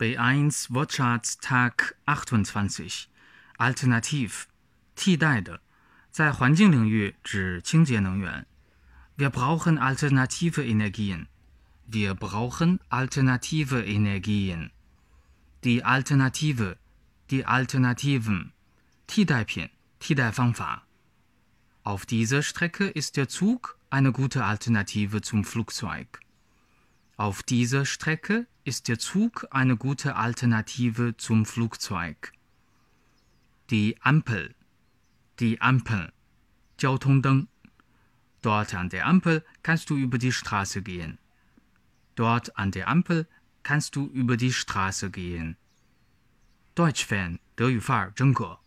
B1 Wortschatz Tag 28 Alternativ 替代的，在环境领域指清洁能源。Wir brauchen alternative Energien. Wir brauchen alternative Energien. Die Alternative, die Alternativen. 替代品、替代方法。Auf dieser Strecke ist der Zug eine gute Alternative zum Flugzeug. Auf dieser Strecke ist der Zug eine gute Alternative zum Flugzeug. Die Ampel, die Ampel, 交通灯. Dort an der Ampel kannst du über die Straße gehen. Dort an der Ampel kannst du über die Straße gehen. Deutsch-Fan, 德语范儿真格。